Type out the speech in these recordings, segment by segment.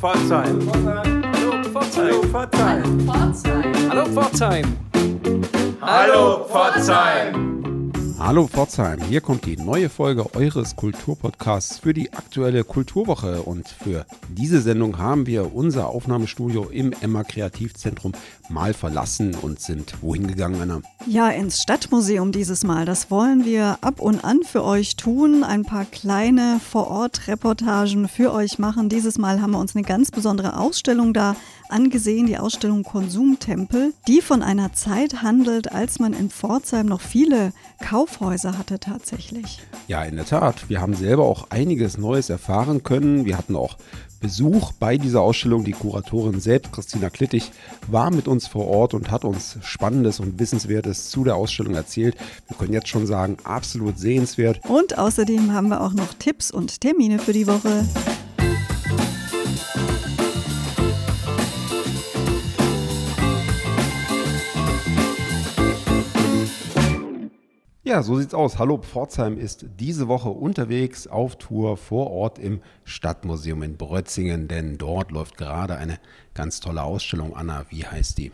Pforzheim. Hallo Pforzheim. Hallo Pforzheim. Hallo Pforzheim. Hallo Pforzheim, hier kommt die neue Folge eures Kulturpodcasts für die aktuelle Kulturwoche und für diese Sendung haben wir unser Aufnahmestudio im Emma Kreativzentrum mal verlassen und sind wohin gegangen, Anna? Ja, ins Stadtmuseum dieses Mal. Das wollen wir ab und an für euch tun, ein paar kleine Vor-Ort-Reportagen für euch machen. Dieses Mal haben wir uns eine ganz besondere Ausstellung da angesehen, die Ausstellung Konsumtempel, die von einer Zeit handelt, als man in Pforzheim noch viele Kaufhäuser hatte tatsächlich. Ja, in der Tat. Wir haben selber auch einiges Neues erfahren können. Wir hatten auch Besuch bei dieser Ausstellung. Die Kuratorin selbst, Christina Klittig, war mit uns vor Ort und hat uns Spannendes und Wissenswertes zu der Ausstellung erzählt. Wir können jetzt schon sagen, absolut sehenswert. Und außerdem haben wir auch noch Tipps und Termine für die Woche. Ja, so sieht's aus. Hallo Pforzheim ist diese Woche unterwegs auf Tour vor Ort im Stadtmuseum in Brötzingen, denn dort läuft gerade eine ganz tolle Ausstellung. Anna, wie heißt die?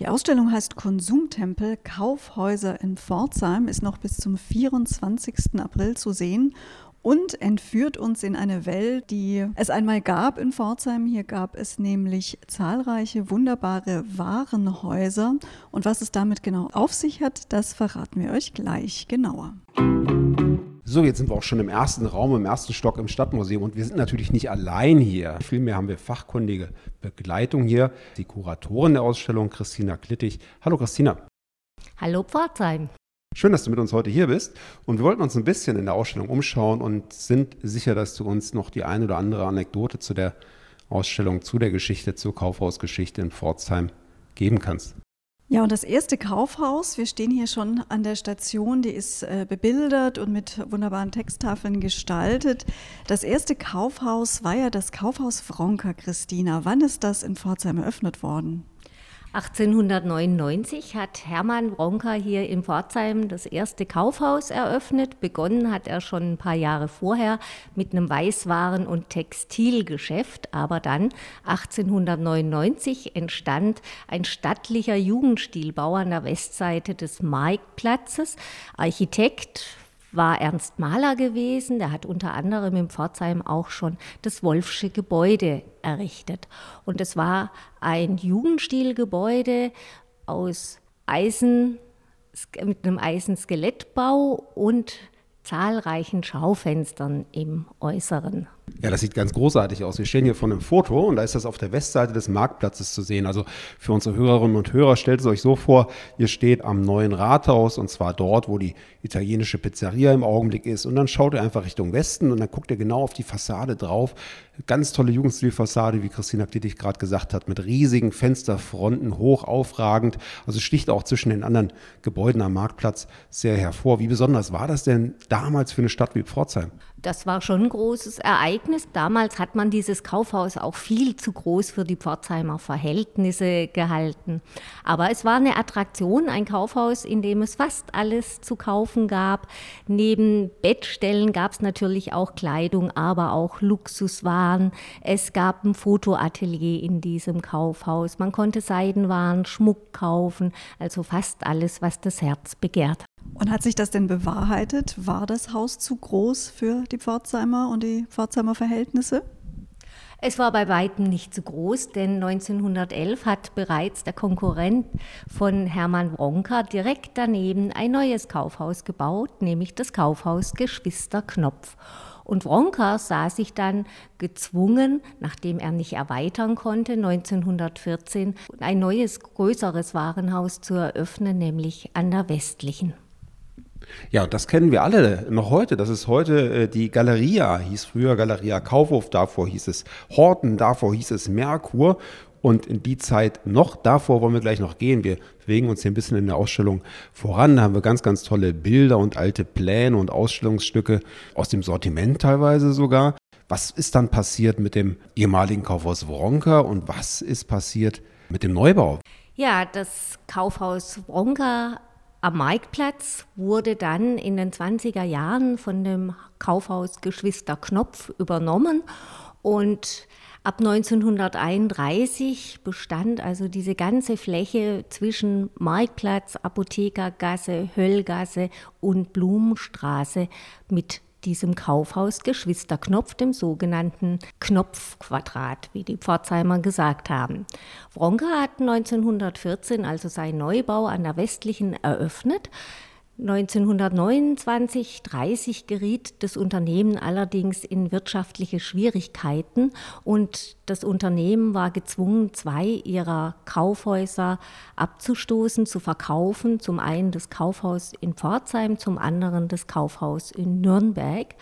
Die Ausstellung heißt Konsumtempel Kaufhäuser in Pforzheim, ist noch bis zum 24. April zu sehen und entführt uns in eine Welt, die es einmal gab in Pforzheim. Hier gab es nämlich zahlreiche wunderbare Warenhäuser. Und was es damit genau auf sich hat, das verraten wir euch gleich genauer. So, jetzt sind wir auch schon im ersten Raum, im ersten Stock im Stadtmuseum und wir sind natürlich nicht allein hier. Vielmehr haben wir fachkundige Begleitung hier. Die Kuratorin der Ausstellung, Christina Klittig. Hallo Christina. Hallo Pforzheim. Schön, dass du mit uns heute hier bist. Und wir wollten uns ein bisschen in der Ausstellung umschauen und sind sicher, dass du uns noch die eine oder andere Anekdote zu der Ausstellung, zu der Geschichte, zur Kaufhausgeschichte in Pforzheim geben kannst. Ja, und das erste Kaufhaus, wir stehen hier schon an der Station, die ist äh, bebildert und mit wunderbaren Texttafeln gestaltet. Das erste Kaufhaus war ja das Kaufhaus Fronka, Christina. Wann ist das in Pforzheim eröffnet worden? 1899 hat Hermann Bronca hier in Pforzheim das erste Kaufhaus eröffnet. Begonnen hat er schon ein paar Jahre vorher mit einem Weißwaren- und Textilgeschäft. Aber dann 1899 entstand ein stattlicher Jugendstilbau an der Westseite des Marktplatzes. Architekt war Ernst Mahler gewesen. Der hat unter anderem in Pforzheim auch schon das Wolfsche Gebäude errichtet. Und es war ein Jugendstilgebäude aus Eisen, mit einem Eisenskelettbau und zahlreichen Schaufenstern im Äußeren. Ja, das sieht ganz großartig aus. Wir stehen hier vor einem Foto und da ist das auf der Westseite des Marktplatzes zu sehen. Also für unsere Hörerinnen und Hörer stellt es euch so vor, ihr steht am neuen Rathaus und zwar dort, wo die italienische Pizzeria im Augenblick ist. Und dann schaut ihr einfach Richtung Westen und dann guckt ihr genau auf die Fassade drauf. Ganz tolle Jugendstilfassade, wie Christina Dittig gerade gesagt hat, mit riesigen Fensterfronten, hoch aufragend. Also sticht auch zwischen den anderen Gebäuden am Marktplatz sehr hervor. Wie besonders war das denn damals für eine Stadt wie Pforzheim? Das war schon ein großes Ereignis. Damals hat man dieses Kaufhaus auch viel zu groß für die Pforzheimer Verhältnisse gehalten. Aber es war eine Attraktion, ein Kaufhaus, in dem es fast alles zu kaufen gab. Neben Bettstellen gab es natürlich auch Kleidung, aber auch Luxuswaren. Es gab ein Fotoatelier in diesem Kaufhaus. Man konnte Seidenwaren, Schmuck kaufen, also fast alles, was das Herz begehrt. Und hat sich das denn bewahrheitet? War das Haus zu groß für die Pforzheimer und die Pforzheimer Verhältnisse? Es war bei weitem nicht zu groß, denn 1911 hat bereits der Konkurrent von Hermann Wronka direkt daneben ein neues Kaufhaus gebaut, nämlich das Kaufhaus Geschwister Knopf. Und Wronka sah sich dann gezwungen, nachdem er nicht erweitern konnte, 1914 ein neues, größeres Warenhaus zu eröffnen, nämlich an der westlichen. Ja, das kennen wir alle noch heute. Das ist heute äh, die Galeria, hieß früher Galeria Kaufhof, davor hieß es Horten, davor hieß es Merkur. Und in die Zeit noch davor wollen wir gleich noch gehen. Wir bewegen uns hier ein bisschen in der Ausstellung voran. Da haben wir ganz, ganz tolle Bilder und alte Pläne und Ausstellungsstücke aus dem Sortiment teilweise sogar. Was ist dann passiert mit dem ehemaligen Kaufhaus Wronka und was ist passiert mit dem Neubau? Ja, das Kaufhaus Wronka am Marktplatz wurde dann in den 20er Jahren von dem Kaufhaus Geschwister Knopf übernommen. Und ab 1931 bestand also diese ganze Fläche zwischen Marktplatz, Apothekergasse, Höllgasse und Blumenstraße mit diesem Kaufhaus Geschwisterknopf, dem sogenannten Knopfquadrat, wie die Pforzheimer gesagt haben. Wronke hat 1914 also seinen Neubau an der westlichen eröffnet. 1929, 30 geriet das Unternehmen allerdings in wirtschaftliche Schwierigkeiten und das Unternehmen war gezwungen, zwei ihrer Kaufhäuser abzustoßen, zu verkaufen. Zum einen das Kaufhaus in Pforzheim, zum anderen das Kaufhaus in Nürnberg.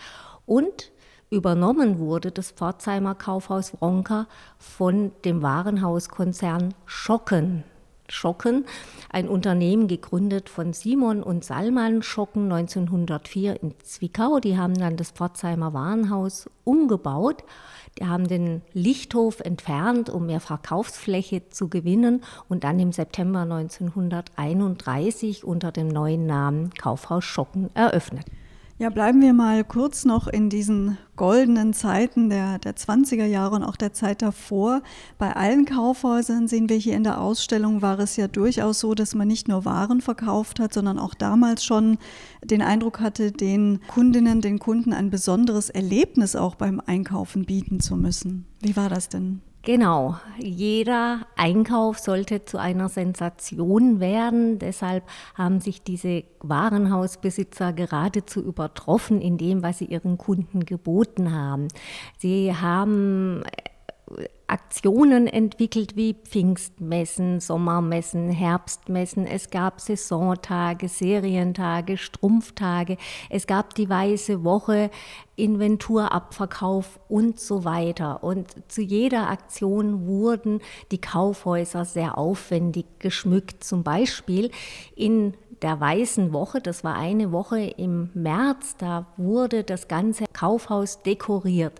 Und übernommen wurde das Pforzheimer Kaufhaus Wronker von dem Warenhauskonzern Schocken. Schocken, ein Unternehmen gegründet von Simon und Salman Schocken 1904 in Zwickau. Die haben dann das Pforzheimer Warenhaus umgebaut. Die haben den Lichthof entfernt, um mehr Verkaufsfläche zu gewinnen und dann im September 1931 unter dem neuen Namen Kaufhaus Schocken eröffnet. Ja, bleiben wir mal kurz noch in diesen goldenen Zeiten der, der 20er Jahre und auch der Zeit davor. Bei allen Kaufhäusern sehen wir hier in der Ausstellung, war es ja durchaus so, dass man nicht nur Waren verkauft hat, sondern auch damals schon den Eindruck hatte, den Kundinnen, den Kunden ein besonderes Erlebnis auch beim Einkaufen bieten zu müssen. Wie war das denn? Genau, jeder Einkauf sollte zu einer Sensation werden. Deshalb haben sich diese Warenhausbesitzer geradezu übertroffen in dem, was sie ihren Kunden geboten haben. Sie haben Aktionen entwickelt wie Pfingstmessen, Sommermessen, Herbstmessen. Es gab Saisontage, Serientage, Strumpftage. Es gab die Weiße Woche, Inventurabverkauf und so weiter. Und zu jeder Aktion wurden die Kaufhäuser sehr aufwendig geschmückt. Zum Beispiel in der Weißen Woche, das war eine Woche im März, da wurde das ganze Kaufhaus dekoriert.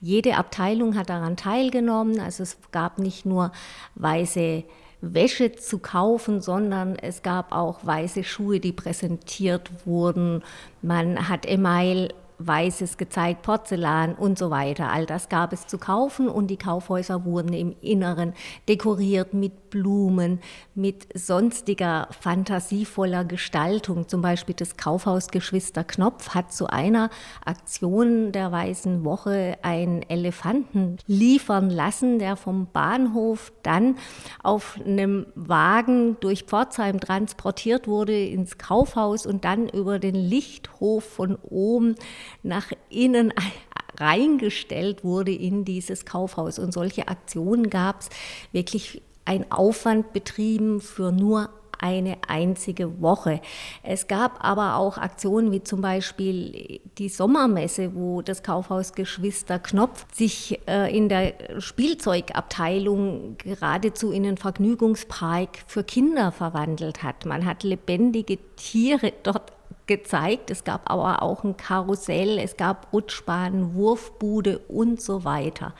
Jede Abteilung hat daran teilgenommen, also es gab nicht nur weiße Wäsche zu kaufen, sondern es gab auch weiße Schuhe, die präsentiert wurden. Man hat Email Weißes gezeigt, Porzellan und so weiter. All das gab es zu kaufen und die Kaufhäuser wurden im Inneren dekoriert mit Blumen, mit sonstiger fantasievoller Gestaltung. Zum Beispiel das Kaufhaus Geschwister Knopf hat zu einer Aktion der Weißen Woche einen Elefanten liefern lassen, der vom Bahnhof dann auf einem Wagen durch Pforzheim transportiert wurde ins Kaufhaus und dann über den Lichthof von oben nach innen reingestellt wurde in dieses Kaufhaus. Und solche Aktionen gab es wirklich ein Aufwand betrieben für nur eine einzige Woche. Es gab aber auch Aktionen wie zum Beispiel die Sommermesse, wo das Kaufhaus Geschwister Knopf sich äh, in der Spielzeugabteilung geradezu in einen Vergnügungspark für Kinder verwandelt hat. Man hat lebendige Tiere dort gezeigt. Es gab aber auch ein Karussell, es gab Rutschbahnen, Wurfbude und so weiter,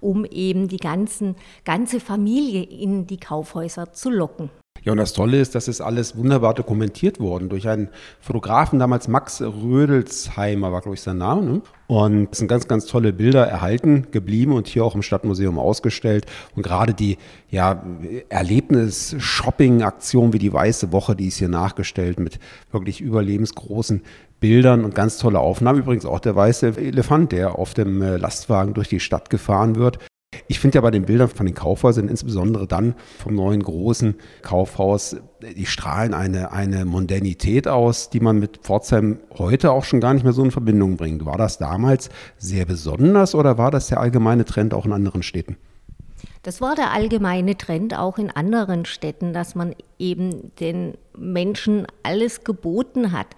um eben die ganzen, ganze Familie in die Kaufhäuser zu locken. Ja, und das Tolle ist, das ist alles wunderbar dokumentiert worden durch einen Fotografen, damals Max Rödelsheimer war, glaube ich, sein Name. Ne? Und es sind ganz, ganz tolle Bilder erhalten geblieben und hier auch im Stadtmuseum ausgestellt. Und gerade die ja, Erlebnis-Shopping-Aktion wie die Weiße Woche, die ist hier nachgestellt mit wirklich überlebensgroßen Bildern und ganz tolle Aufnahmen. Übrigens auch der weiße Elefant, der auf dem äh, Lastwagen durch die Stadt gefahren wird. Ich finde ja bei den Bildern von den Kaufhäusern, insbesondere dann vom neuen großen Kaufhaus, die strahlen eine, eine Modernität aus, die man mit Pforzheim heute auch schon gar nicht mehr so in Verbindung bringt. War das damals sehr besonders oder war das der allgemeine Trend auch in anderen Städten? Das war der allgemeine Trend auch in anderen Städten, dass man eben den Menschen alles geboten hat.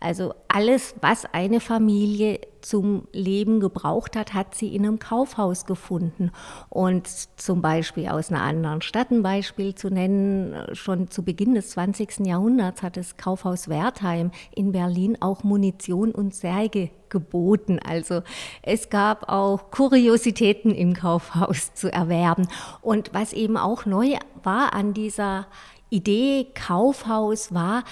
Also alles, was eine Familie zum Leben gebraucht hat, hat sie in einem Kaufhaus gefunden. Und zum Beispiel aus einer anderen Stadt ein Beispiel zu nennen, schon zu Beginn des 20. Jahrhunderts hat das Kaufhaus Wertheim in Berlin auch Munition und Särge geboten. Also es gab auch Kuriositäten im Kaufhaus zu erwerben. Und was eben auch neu war an dieser Idee Kaufhaus war,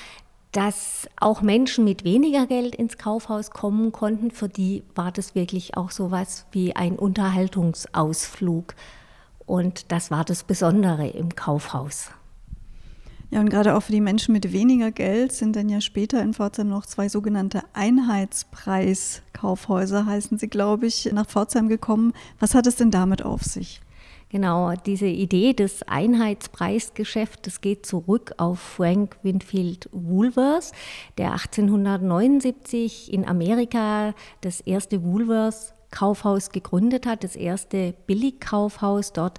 dass auch Menschen mit weniger Geld ins Kaufhaus kommen konnten. Für die war das wirklich auch so was wie ein Unterhaltungsausflug. Und das war das Besondere im Kaufhaus. Ja, und gerade auch für die Menschen mit weniger Geld sind dann ja später in Pforzheim noch zwei sogenannte Einheitspreiskaufhäuser, heißen sie, glaube ich, nach Pforzheim gekommen. Was hat es denn damit auf sich? Genau, diese Idee des Einheitspreisgeschäfts geht zurück auf Frank Winfield Woolworth, der 1879 in Amerika das erste Woolworth Kaufhaus gegründet hat, das erste Billigkaufhaus. Dort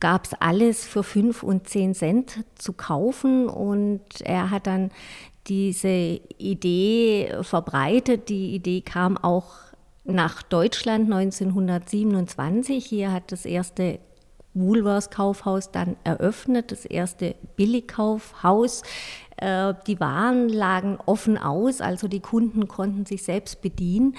gab es alles für fünf und zehn Cent zu kaufen und er hat dann diese Idee verbreitet. Die Idee kam auch nach Deutschland 1927. Hier hat das erste Woolworths Kaufhaus dann eröffnet, das erste Billigkaufhaus. Äh, die Waren lagen offen aus, also die Kunden konnten sich selbst bedienen.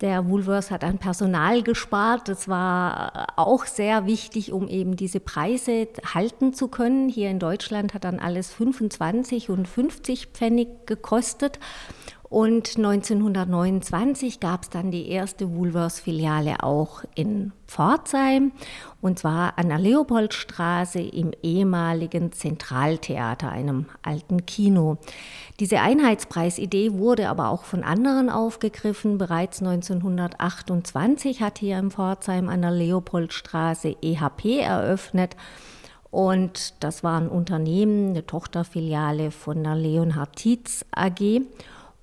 Der Woolworths hat an Personal gespart. Das war auch sehr wichtig, um eben diese Preise halten zu können. Hier in Deutschland hat dann alles 25 und 50 Pfennig gekostet. Und 1929 gab es dann die erste Woolworths-Filiale auch in Pforzheim und zwar an der Leopoldstraße im ehemaligen Zentraltheater, einem alten Kino. Diese Einheitspreisidee wurde aber auch von anderen aufgegriffen. Bereits 1928 hat hier in Pforzheim an der Leopoldstraße EHP eröffnet. Und das war ein Unternehmen, eine Tochterfiliale von der Leonhard Tietz AG.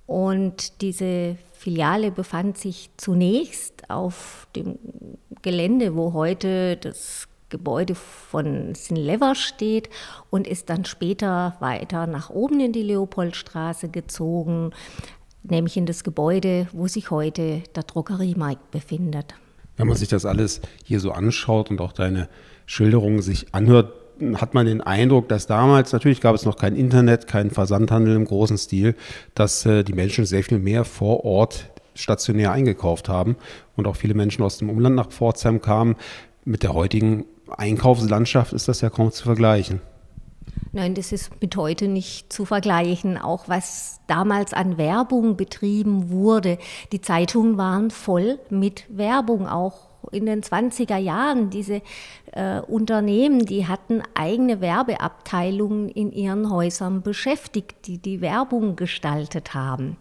Und diese Filiale befand sich zunächst auf dem Gelände, wo heute das Gebäude von Sinlever steht und ist dann später weiter nach oben in die Leopoldstraße gezogen, nämlich in das Gebäude, wo sich heute der Drogeriemarkt befindet. Wenn man sich das alles hier so anschaut und auch deine Schilderungen sich anhört, hat man den Eindruck, dass damals, natürlich gab es noch kein Internet, keinen Versandhandel im großen Stil, dass äh, die Menschen sehr viel mehr vor Ort stationär eingekauft haben und auch viele Menschen aus dem Umland nach Pforzheim kamen. Mit der heutigen Einkaufslandschaft ist das ja kaum zu vergleichen. Nein, das ist mit heute nicht zu vergleichen. Auch was damals an Werbung betrieben wurde. Die Zeitungen waren voll mit Werbung, auch in den 20er Jahren, diese äh, Unternehmen, die hatten eigene Werbeabteilungen in ihren Häusern beschäftigt, die die Werbung gestaltet haben.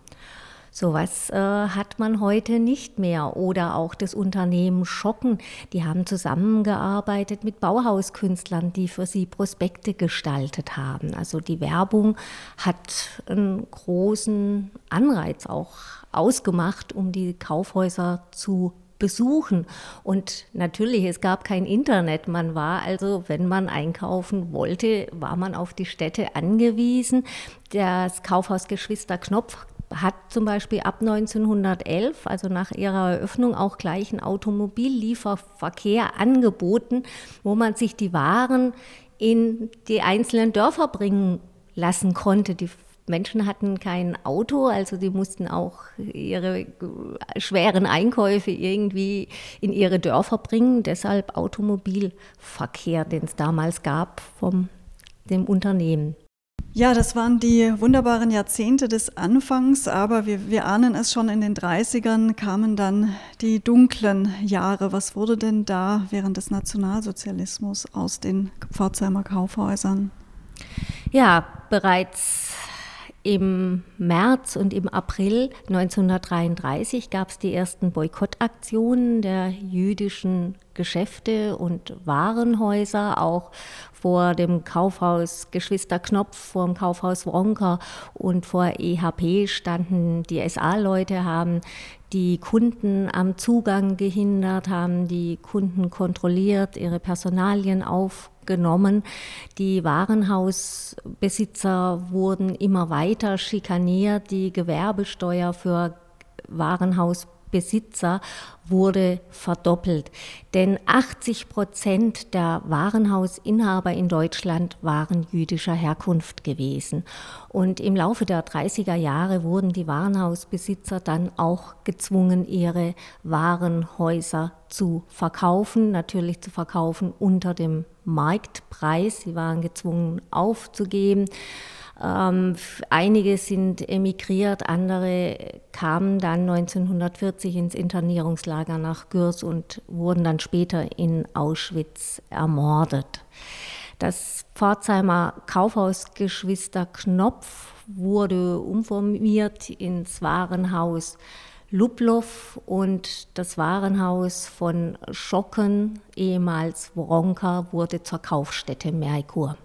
Sowas äh, hat man heute nicht mehr. Oder auch das Unternehmen Schocken, die haben zusammengearbeitet mit Bauhauskünstlern, die für sie Prospekte gestaltet haben. Also die Werbung hat einen großen Anreiz auch ausgemacht, um die Kaufhäuser zu besuchen. Und natürlich, es gab kein Internet. Man war also, wenn man einkaufen wollte, war man auf die Städte angewiesen. Das Kaufhaus Geschwister Knopf hat zum Beispiel ab 1911, also nach ihrer Eröffnung, auch gleich einen Automobillieferverkehr angeboten, wo man sich die Waren in die einzelnen Dörfer bringen lassen konnte. Die Menschen hatten kein Auto, also die mussten auch ihre schweren Einkäufe irgendwie in ihre Dörfer bringen. Deshalb Automobilverkehr, den es damals gab vom dem Unternehmen. Ja, das waren die wunderbaren Jahrzehnte des Anfangs, aber wir, wir ahnen es schon, in den 30ern kamen dann die dunklen Jahre. Was wurde denn da während des Nationalsozialismus aus den Pforzheimer Kaufhäusern? Ja, bereits im März und im April 1933 gab es die ersten Boykottaktionen der jüdischen Geschäfte und Warenhäuser, auch vor dem Kaufhaus Geschwister Knopf, vor dem Kaufhaus Wronker und vor EHP standen. Die SA-Leute, haben die Kunden am Zugang gehindert, haben die Kunden kontrolliert, ihre Personalien aufgenommen. Die Warenhausbesitzer wurden immer weiter schikaniert, die Gewerbesteuer für Warenhausbesitzer Besitzer wurde verdoppelt. Denn 80 Prozent der Warenhausinhaber in Deutschland waren jüdischer Herkunft gewesen. Und im Laufe der 30er Jahre wurden die Warenhausbesitzer dann auch gezwungen, ihre Warenhäuser zu verkaufen, natürlich zu verkaufen unter dem Marktpreis. Sie waren gezwungen aufzugeben. Ähm, einige sind emigriert, andere kamen dann 1940 ins Internierungslager nach Gürs und wurden dann später in Auschwitz ermordet. Das Pforzheimer Kaufhaus Geschwister Knopf wurde umformiert ins Warenhaus Lublow und das Warenhaus von Schocken, ehemals Wronka, wurde zur Kaufstätte Merkur.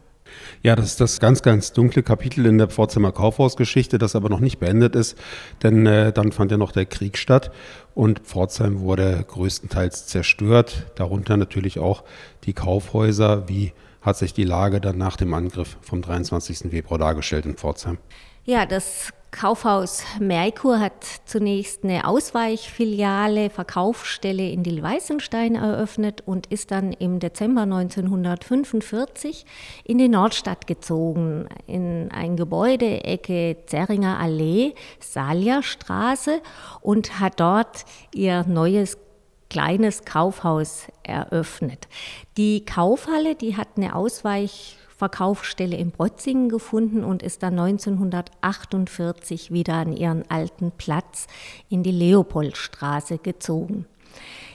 Ja, das ist das ganz, ganz dunkle Kapitel in der Pforzheimer Kaufhausgeschichte, das aber noch nicht beendet ist, denn äh, dann fand ja noch der Krieg statt und Pforzheim wurde größtenteils zerstört, darunter natürlich auch die Kaufhäuser. Wie hat sich die Lage dann nach dem Angriff vom 23. Februar dargestellt in Pforzheim? Ja, das Kaufhaus Merkur hat zunächst eine Ausweichfiliale, Verkaufsstelle in Dill-Weißenstein eröffnet und ist dann im Dezember 1945 in die Nordstadt gezogen, in ein Gebäude, Ecke Zerringer Allee, Salja-Straße und hat dort ihr neues kleines Kaufhaus eröffnet. Die Kaufhalle, die hat eine Ausweich Verkaufsstelle in Brotzingen gefunden und ist dann 1948 wieder an ihren alten Platz in die Leopoldstraße gezogen.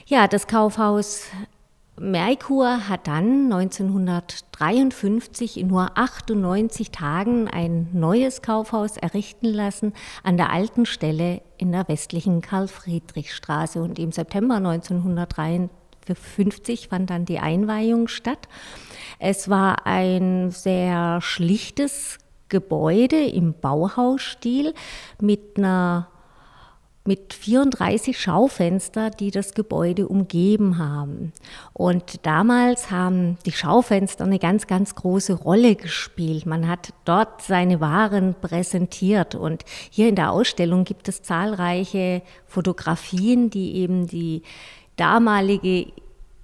Ja, das Kaufhaus Merkur hat dann 1953 in nur 98 Tagen ein neues Kaufhaus errichten lassen an der alten Stelle in der westlichen Karl-Friedrich-Straße. Und im September 1953 fand dann die Einweihung statt. Es war ein sehr schlichtes Gebäude im Bauhausstil mit einer mit 34 Schaufenster, die das Gebäude umgeben haben. Und damals haben die Schaufenster eine ganz, ganz große Rolle gespielt. Man hat dort seine Waren präsentiert. Und hier in der Ausstellung gibt es zahlreiche Fotografien, die eben die damalige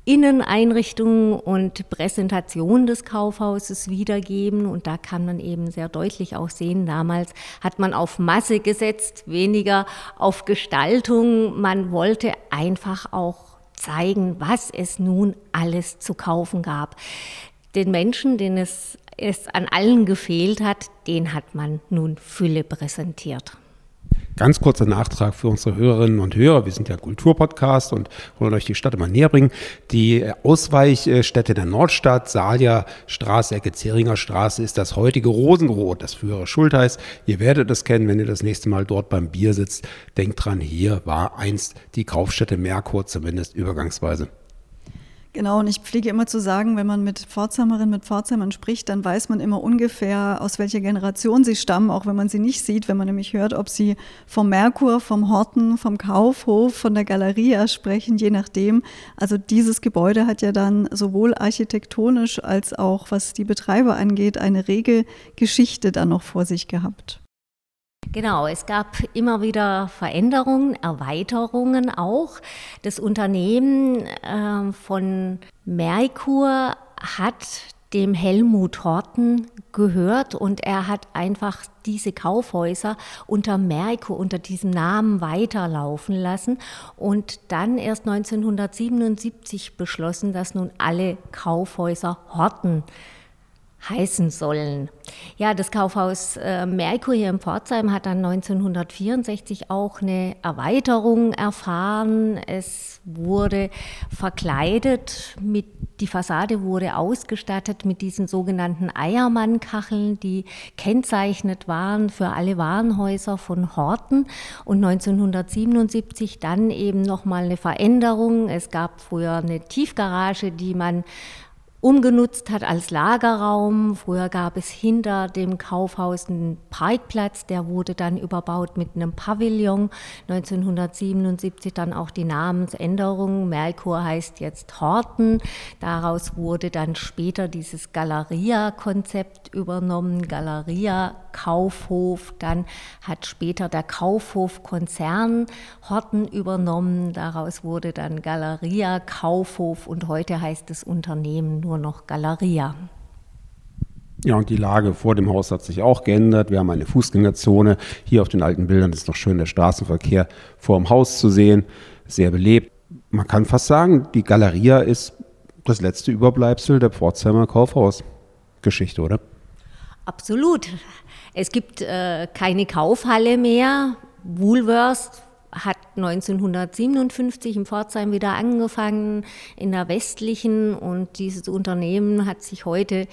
Inneneinrichtung und Präsentation des Kaufhauses wiedergeben. Und da kann man eben sehr deutlich auch sehen, damals hat man auf Masse gesetzt, weniger auf Gestaltung. Man wollte einfach auch zeigen, was es nun alles zu kaufen gab. Den Menschen, denen es, es an allen gefehlt hat, den hat man nun Fülle präsentiert. Ganz kurzer Nachtrag für unsere Hörerinnen und Hörer. Wir sind ja Kulturpodcast und wollen euch die Stadt immer näher bringen. Die Ausweichstätte der Nordstadt, Salja Straße, Ecke Zeringer Straße, ist das heutige Rosenrot, das frühere Schultheiß. Ihr werdet es kennen, wenn ihr das nächste Mal dort beim Bier sitzt. Denkt dran, hier war einst die Kaufstätte Merkur, zumindest übergangsweise. Genau, und ich pflege immer zu sagen, wenn man mit Pforzheimerinnen, mit Pforzheimern spricht, dann weiß man immer ungefähr, aus welcher Generation sie stammen, auch wenn man sie nicht sieht, wenn man nämlich hört, ob sie vom Merkur, vom Horten, vom Kaufhof, von der Galeria sprechen, je nachdem. Also dieses Gebäude hat ja dann sowohl architektonisch als auch, was die Betreiber angeht, eine rege Geschichte dann noch vor sich gehabt. Genau, es gab immer wieder Veränderungen, Erweiterungen auch. Das Unternehmen äh, von Merkur hat dem Helmut Horten gehört und er hat einfach diese Kaufhäuser unter Merkur, unter diesem Namen weiterlaufen lassen und dann erst 1977 beschlossen, dass nun alle Kaufhäuser Horten heißen sollen. Ja, das Kaufhaus äh, Merkur hier in Pforzheim hat dann 1964 auch eine Erweiterung erfahren. Es wurde verkleidet mit die Fassade wurde ausgestattet mit diesen sogenannten Eiermannkacheln, die kennzeichnet waren für alle Warenhäuser von Horten. Und 1977 dann eben nochmal eine Veränderung. Es gab früher eine Tiefgarage, die man umgenutzt hat als Lagerraum. Früher gab es hinter dem Kaufhaus einen Parkplatz, der wurde dann überbaut mit einem Pavillon. 1977 dann auch die Namensänderung. Merkur heißt jetzt Horten. Daraus wurde dann später dieses Galeria-Konzept übernommen. Galeria Kaufhof. Dann hat später der Kaufhof-Konzern Horten übernommen. Daraus wurde dann Galeria Kaufhof und heute heißt das Unternehmen nur noch Galeria. Ja, und die Lage vor dem Haus hat sich auch geändert. Wir haben eine Fußgängerzone. Hier auf den alten Bildern ist noch schön der Straßenverkehr vor dem Haus zu sehen. Sehr belebt. Man kann fast sagen, die Galeria ist das letzte Überbleibsel der Pforzheimer Kaufhausgeschichte, oder? Absolut. Es gibt äh, keine Kaufhalle mehr. Woolworth hat 1957 in Pforzheim wieder angefangen in der westlichen und dieses Unternehmen hat sich heute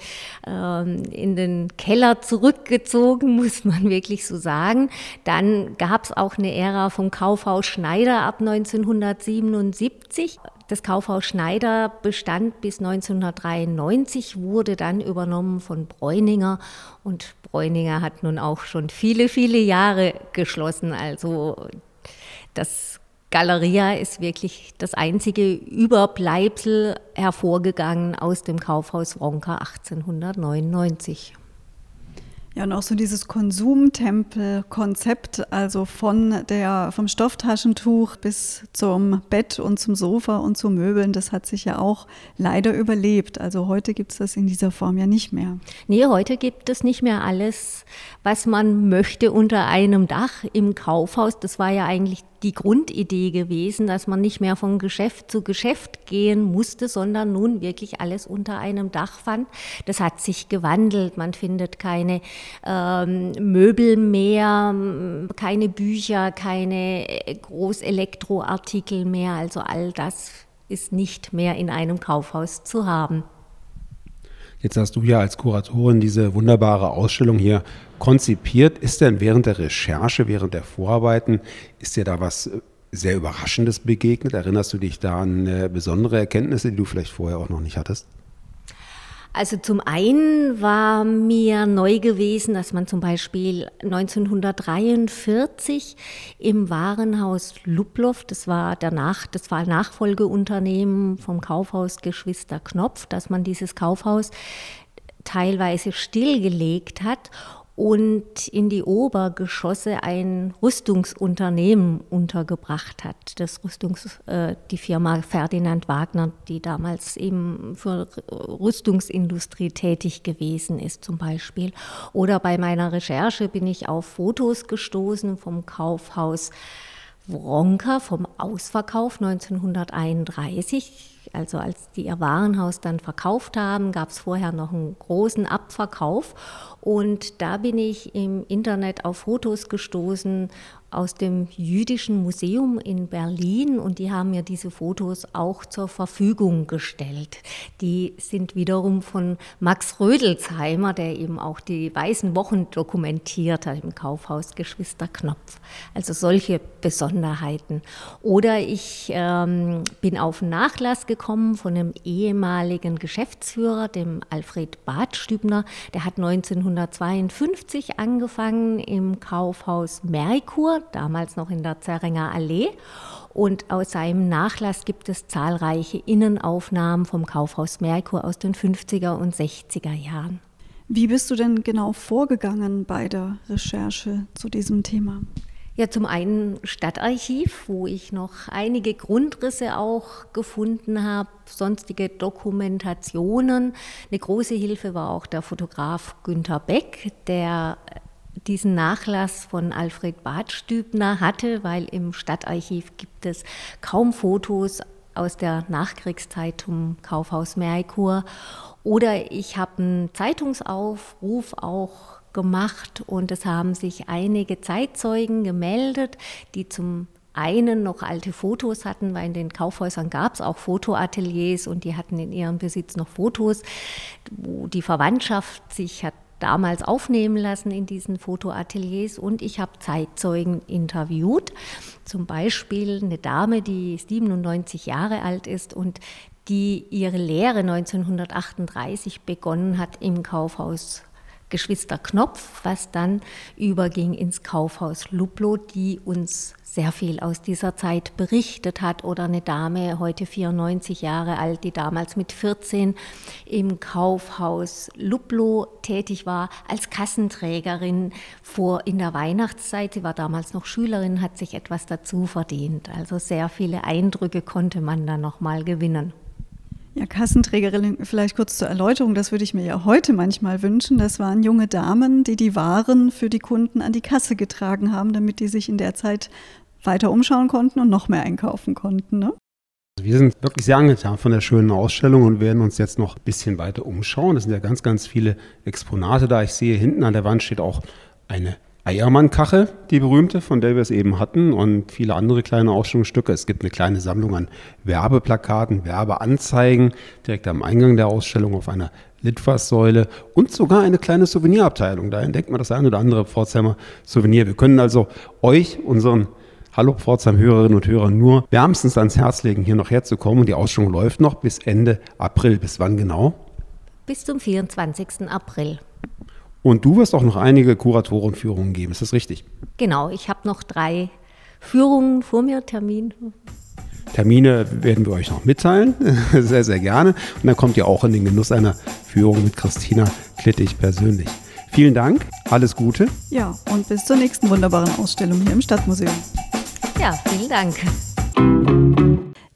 ähm, in den Keller zurückgezogen, muss man wirklich so sagen. Dann gab es auch eine Ära vom Kaufhaus Schneider ab 1977. Das Kaufhaus Schneider bestand bis 1993, wurde dann übernommen von Bräuninger und Bräuninger hat nun auch schon viele, viele Jahre geschlossen. Also das Galeria ist wirklich das einzige Überbleibsel hervorgegangen aus dem Kaufhaus Wronka 1899. Ja, und auch so dieses Konsumtempel-Konzept, also von der, vom Stofftaschentuch bis zum Bett und zum Sofa und zu Möbeln, das hat sich ja auch leider überlebt. Also heute gibt es das in dieser Form ja nicht mehr. Nee, heute gibt es nicht mehr alles, was man möchte unter einem Dach im Kaufhaus. Das war ja eigentlich die Grundidee gewesen, dass man nicht mehr von Geschäft zu Geschäft gehen musste, sondern nun wirklich alles unter einem Dach fand. Das hat sich gewandelt. Man findet keine ähm, Möbel mehr, keine Bücher, keine äh, Großelektroartikel mehr. Also all das ist nicht mehr in einem Kaufhaus zu haben. Jetzt hast du ja als Kuratorin diese wunderbare Ausstellung hier konzipiert. Ist denn während der Recherche, während der Vorarbeiten, ist dir da was äh, sehr Überraschendes begegnet? Erinnerst du dich da an äh, besondere Erkenntnisse, die du vielleicht vorher auch noch nicht hattest? Also zum einen war mir neu gewesen, dass man zum Beispiel 1943 im Warenhaus Lubloff, das war danach, das war Nachfolgeunternehmen vom Kaufhaus Geschwister Knopf, dass man dieses Kaufhaus teilweise stillgelegt hat und in die Obergeschosse ein Rüstungsunternehmen untergebracht hat. Das Rüstungs, äh, die Firma Ferdinand Wagner, die damals eben für Rüstungsindustrie tätig gewesen ist zum Beispiel. Oder bei meiner Recherche bin ich auf Fotos gestoßen vom Kaufhaus Wronker vom Ausverkauf 1931 also als die ihr Warenhaus dann verkauft haben, gab es vorher noch einen großen Abverkauf. Und da bin ich im Internet auf Fotos gestoßen aus dem Jüdischen Museum in Berlin und die haben mir diese Fotos auch zur Verfügung gestellt. Die sind wiederum von Max Rödelsheimer, der eben auch die Weißen Wochen dokumentiert hat im Kaufhaus Geschwister Knopf. Also solche Besonderheiten. Oder ich ähm, bin auf Nachlass gekommen von einem ehemaligen Geschäftsführer, dem Alfred Badstübner. Der hat 1952 angefangen im Kaufhaus Merkur damals noch in der Zerringer Allee. Und aus seinem Nachlass gibt es zahlreiche Innenaufnahmen vom Kaufhaus Merkur aus den 50er und 60er Jahren. Wie bist du denn genau vorgegangen bei der Recherche zu diesem Thema? Ja, zum einen Stadtarchiv, wo ich noch einige Grundrisse auch gefunden habe, sonstige Dokumentationen. Eine große Hilfe war auch der Fotograf Günther Beck, der diesen Nachlass von Alfred Badstübner hatte, weil im Stadtarchiv gibt es kaum Fotos aus der Nachkriegszeit zum Kaufhaus Merkur. Oder ich habe einen Zeitungsaufruf auch gemacht und es haben sich einige Zeitzeugen gemeldet, die zum einen noch alte Fotos hatten, weil in den Kaufhäusern gab es auch Fotoateliers und die hatten in ihrem Besitz noch Fotos, wo die Verwandtschaft sich hat damals aufnehmen lassen in diesen Fotoateliers und ich habe Zeitzeugen interviewt. Zum Beispiel eine Dame, die 97 Jahre alt ist und die ihre Lehre 1938 begonnen hat im Kaufhaus Geschwister Knopf, was dann überging ins Kaufhaus Luplo, die uns sehr viel aus dieser Zeit berichtet hat. Oder eine Dame, heute 94 Jahre alt, die damals mit 14 im Kaufhaus Luplo tätig war, als Kassenträgerin vor in der Weihnachtszeit. Sie war damals noch Schülerin, hat sich etwas dazu verdient. Also sehr viele Eindrücke konnte man da nochmal gewinnen. Ja, Kassenträgerin, vielleicht kurz zur Erläuterung, das würde ich mir ja heute manchmal wünschen. Das waren junge Damen, die die Waren für die Kunden an die Kasse getragen haben, damit die sich in der Zeit weiter umschauen konnten und noch mehr einkaufen konnten. Ne? Wir sind wirklich sehr angetan von der schönen Ausstellung und werden uns jetzt noch ein bisschen weiter umschauen. Es sind ja ganz, ganz viele Exponate da. Ich sehe, hinten an der Wand steht auch eine Eiermann-Kachel, die berühmte, von der wir es eben hatten, und viele andere kleine Ausstellungsstücke. Es gibt eine kleine Sammlung an Werbeplakaten, Werbeanzeigen direkt am Eingang der Ausstellung auf einer Litfaßsäule und sogar eine kleine Souvenirabteilung. Da entdeckt man das ein oder andere Pforzheimer Souvenir. Wir können also euch, unseren Hallo Pforzheim Hörerinnen und Hörer, nur wärmstens ans Herz legen, hier noch herzukommen. Und die Ausstellung läuft noch bis Ende April. Bis wann genau? Bis zum 24. April. Und du wirst auch noch einige Kuratorenführungen geben, ist das richtig? Genau, ich habe noch drei Führungen vor mir, Termin. Termine werden wir euch noch mitteilen, sehr, sehr gerne. Und dann kommt ihr auch in den Genuss einer Führung mit Christina Klittig persönlich. Vielen Dank, alles Gute. Ja, und bis zur nächsten wunderbaren Ausstellung hier im Stadtmuseum. Ja, vielen Dank.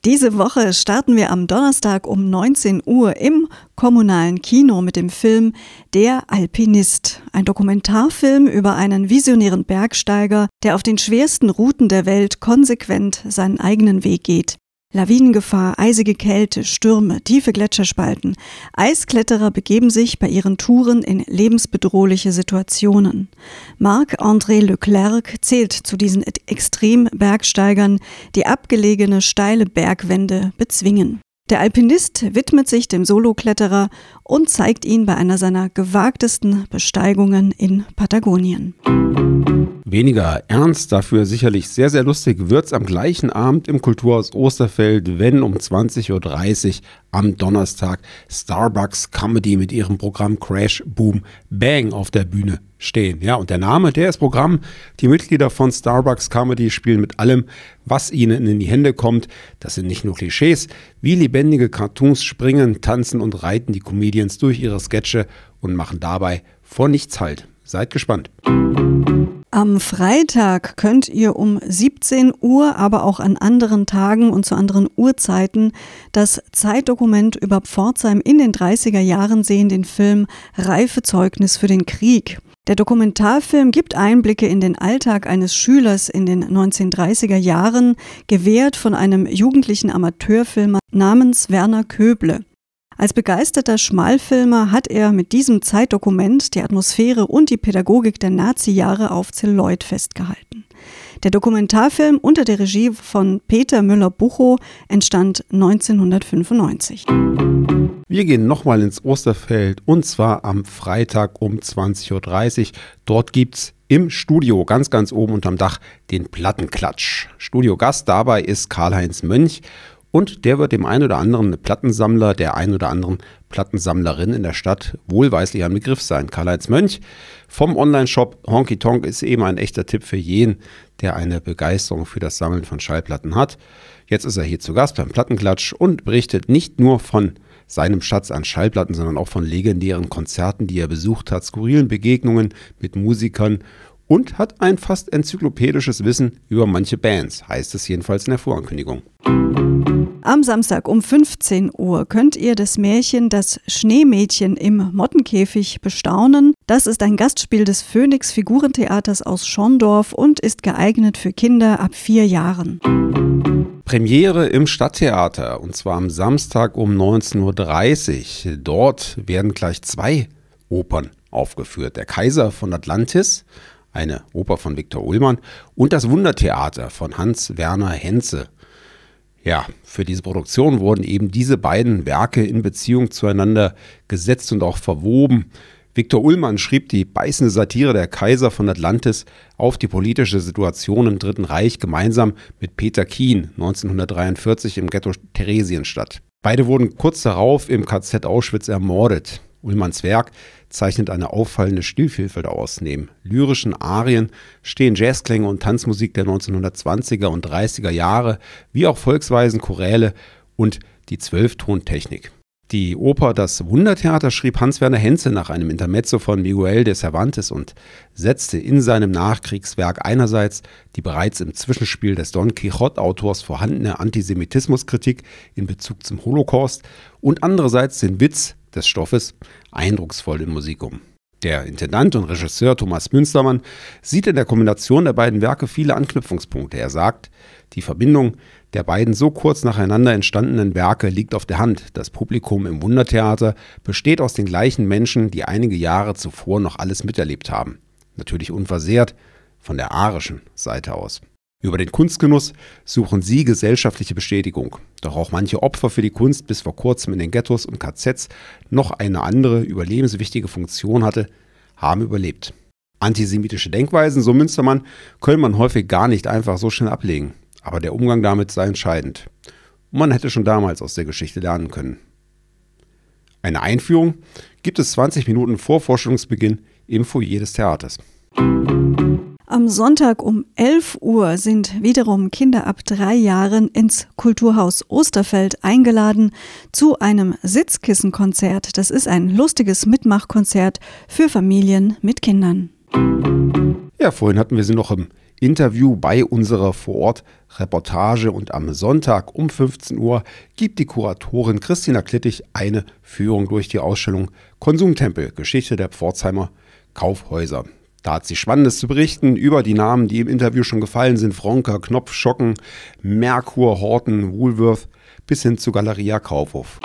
Diese Woche starten wir am Donnerstag um 19 Uhr im kommunalen Kino mit dem Film Der Alpinist, ein Dokumentarfilm über einen visionären Bergsteiger, der auf den schwersten Routen der Welt konsequent seinen eigenen Weg geht. Lawinengefahr, eisige Kälte, Stürme, tiefe Gletscherspalten. Eiskletterer begeben sich bei ihren Touren in lebensbedrohliche Situationen. Marc-André Leclerc zählt zu diesen Extrembergsteigern, die abgelegene steile Bergwände bezwingen. Der Alpinist widmet sich dem Solokletterer und zeigt ihn bei einer seiner gewagtesten Besteigungen in Patagonien. Weniger ernst, dafür sicherlich sehr, sehr lustig wird's am gleichen Abend im Kulturhaus Osterfeld, wenn um 20.30 Uhr am Donnerstag Starbucks Comedy mit ihrem Programm Crash Boom Bang auf der Bühne stehen. Ja, und der Name, der ist Programm. Die Mitglieder von Starbucks Comedy spielen mit allem, was ihnen in die Hände kommt. Das sind nicht nur Klischees. Wie lebendige Cartoons springen, tanzen und reiten die Comedians durch ihre Sketche und machen dabei vor nichts Halt. Seid gespannt. Am Freitag könnt ihr um 17 Uhr, aber auch an anderen Tagen und zu anderen Uhrzeiten das Zeitdokument über Pforzheim in den 30er Jahren sehen, den Film Reifezeugnis für den Krieg. Der Dokumentarfilm gibt Einblicke in den Alltag eines Schülers in den 1930er Jahren, gewährt von einem jugendlichen Amateurfilmer namens Werner Köble. Als begeisterter Schmalfilmer hat er mit diesem Zeitdokument die Atmosphäre und die Pädagogik der Nazi-Jahre auf Zelluloid festgehalten. Der Dokumentarfilm unter der Regie von Peter Müller-Buchow entstand 1995. Wir gehen nochmal ins Osterfeld und zwar am Freitag um 20.30 Uhr. Dort gibt's im Studio ganz, ganz oben unterm Dach den Plattenklatsch. Studiogast dabei ist Karl-Heinz Mönch und der wird dem einen oder anderen Plattensammler, der einen oder anderen Plattensammlerin in der Stadt wohlweislich ein Begriff sein. Karl-Heinz Mönch vom Online-Shop Honky Tonk ist eben ein echter Tipp für jeden, der eine Begeisterung für das Sammeln von Schallplatten hat. Jetzt ist er hier zu Gast beim Plattenklatsch und berichtet nicht nur von seinem Schatz an Schallplatten, sondern auch von legendären Konzerten, die er besucht hat, skurrilen Begegnungen mit Musikern und hat ein fast enzyklopädisches Wissen über manche Bands, heißt es jedenfalls in der Vorankündigung. Am Samstag um 15 Uhr könnt ihr das Märchen Das Schneemädchen im Mottenkäfig bestaunen. Das ist ein Gastspiel des Phoenix Figurentheaters aus Schondorf und ist geeignet für Kinder ab vier Jahren. Premiere im Stadttheater und zwar am Samstag um 19.30 Uhr. Dort werden gleich zwei Opern aufgeführt. Der Kaiser von Atlantis, eine Oper von Viktor Ullmann und das Wundertheater von Hans Werner Henze. Ja, für diese Produktion wurden eben diese beiden Werke in Beziehung zueinander gesetzt und auch verwoben. Viktor Ullmann schrieb die beißende Satire der Kaiser von Atlantis auf die politische Situation im Dritten Reich gemeinsam mit Peter Kien 1943 im Ghetto Theresienstadt. Beide wurden kurz darauf im KZ Auschwitz ermordet. Ullmanns Werk zeichnet eine auffallende Stilvielfalt aus. Neben lyrischen Arien stehen Jazzklänge und Tanzmusik der 1920er und 30er Jahre, wie auch Volksweisen, Choräle und die Zwölftontechnik. Die Oper Das Wundertheater schrieb Hans-Werner Henze nach einem Intermezzo von Miguel de Cervantes und setzte in seinem Nachkriegswerk einerseits die bereits im Zwischenspiel des Don Quixote-Autors vorhandene Antisemitismuskritik in Bezug zum Holocaust und andererseits den Witz des Stoffes eindrucksvoll in Musik um. Der Intendant und Regisseur Thomas Münstermann sieht in der Kombination der beiden Werke viele Anknüpfungspunkte. Er sagt, die Verbindung der beiden so kurz nacheinander entstandenen Werke liegt auf der Hand. Das Publikum im Wundertheater besteht aus den gleichen Menschen, die einige Jahre zuvor noch alles miterlebt haben. Natürlich unversehrt von der arischen Seite aus. Über den Kunstgenuss suchen sie gesellschaftliche Bestätigung. Doch auch manche Opfer für die Kunst bis vor kurzem in den Ghettos und KZs noch eine andere überlebenswichtige Funktion hatte, haben überlebt. Antisemitische Denkweisen, so Münstermann, können man häufig gar nicht einfach so schnell ablegen. Aber der Umgang damit sei entscheidend. Und man hätte schon damals aus der Geschichte lernen können. Eine Einführung gibt es 20 Minuten vor Vorstellungsbeginn im Foyer des Theaters. Am Sonntag um 11 Uhr sind wiederum Kinder ab drei Jahren ins Kulturhaus Osterfeld eingeladen zu einem Sitzkissenkonzert. Das ist ein lustiges Mitmachkonzert für Familien mit Kindern. Ja, vorhin hatten wir sie noch im Interview bei unserer Vorort-Reportage und am Sonntag um 15 Uhr gibt die Kuratorin Christina Klittig eine Führung durch die Ausstellung Konsumtempel, Geschichte der Pforzheimer Kaufhäuser. Da hat sie Spannendes zu berichten über die Namen, die im Interview schon gefallen sind. Fronker, Knopf, Schocken, Merkur, Horten, Woolworth bis hin zu Galeria Kaufhof.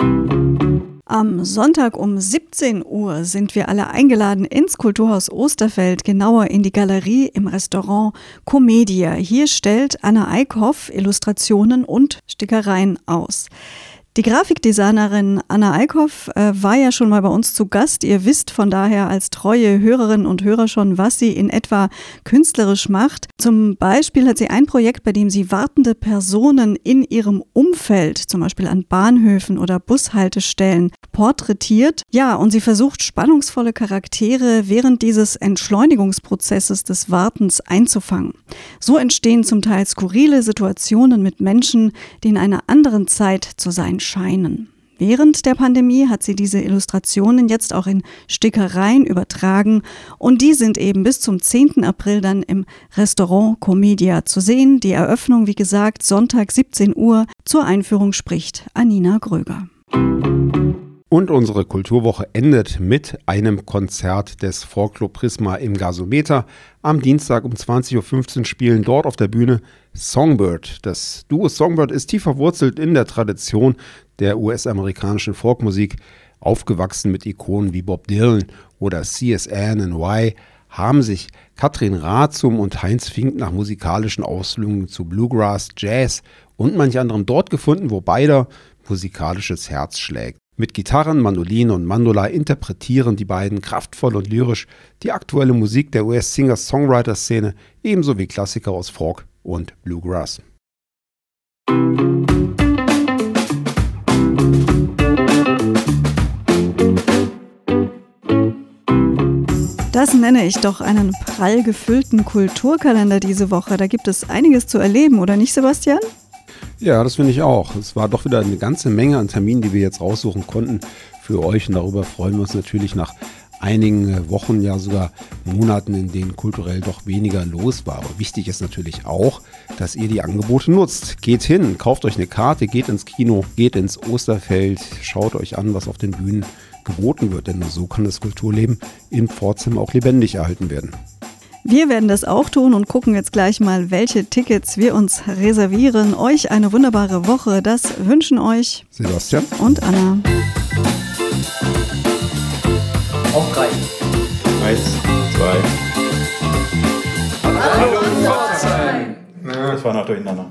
Am Sonntag um 17 Uhr sind wir alle eingeladen ins Kulturhaus Osterfeld, genauer in die Galerie im Restaurant Comedia. Hier stellt Anna Eickhoff Illustrationen und Stickereien aus. Die Grafikdesignerin Anna Eickhoff äh, war ja schon mal bei uns zu Gast. Ihr wisst von daher als treue Hörerinnen und Hörer schon, was sie in etwa künstlerisch macht. Zum Beispiel hat sie ein Projekt, bei dem sie wartende Personen in ihrem Umfeld, zum Beispiel an Bahnhöfen oder Bushaltestellen, porträtiert. Ja, und sie versucht spannungsvolle Charaktere während dieses Entschleunigungsprozesses des Wartens einzufangen. So entstehen zum Teil skurrile Situationen mit Menschen, die in einer anderen Zeit zu sein scheinen. Während der Pandemie hat sie diese Illustrationen jetzt auch in Stickereien übertragen und die sind eben bis zum 10. April dann im Restaurant Comedia zu sehen. Die Eröffnung, wie gesagt, Sonntag 17 Uhr. Zur Einführung spricht Anina Gröger. Und unsere Kulturwoche endet mit einem Konzert des Folklore Prisma im Gasometer. Am Dienstag um 20.15 Uhr spielen dort auf der Bühne Songbird. Das Duo Songbird ist tief verwurzelt in der Tradition der US-amerikanischen Folkmusik. Aufgewachsen mit Ikonen wie Bob Dylan oder CSN haben sich Katrin Razum und Heinz Fink nach musikalischen Ausflügen zu Bluegrass, Jazz und manch anderem dort gefunden, wo beider musikalisches Herz schlägt. Mit Gitarren, Mandolinen und Mandola interpretieren die beiden kraftvoll und lyrisch die aktuelle Musik der US-Singer-Songwriter-Szene ebenso wie Klassiker aus Folk und Bluegrass. Das nenne ich doch einen prall gefüllten Kulturkalender diese Woche. Da gibt es einiges zu erleben, oder nicht, Sebastian? Ja, das finde ich auch. Es war doch wieder eine ganze Menge an Terminen, die wir jetzt raussuchen konnten für euch. Und darüber freuen wir uns natürlich nach einigen Wochen, ja sogar Monaten, in denen kulturell doch weniger los war. Aber wichtig ist natürlich auch, dass ihr die Angebote nutzt. Geht hin, kauft euch eine Karte, geht ins Kino, geht ins Osterfeld, schaut euch an, was auf den Bühnen geboten wird. Denn nur so kann das Kulturleben in Pforzheim auch lebendig erhalten werden. Wir werden das auch tun und gucken jetzt gleich mal, welche Tickets wir uns reservieren. Euch eine wunderbare Woche. Das wünschen euch Sebastian und Anna. Auf drei. Eins, zwei. Hallo Pforzheim! Das war noch durcheinander.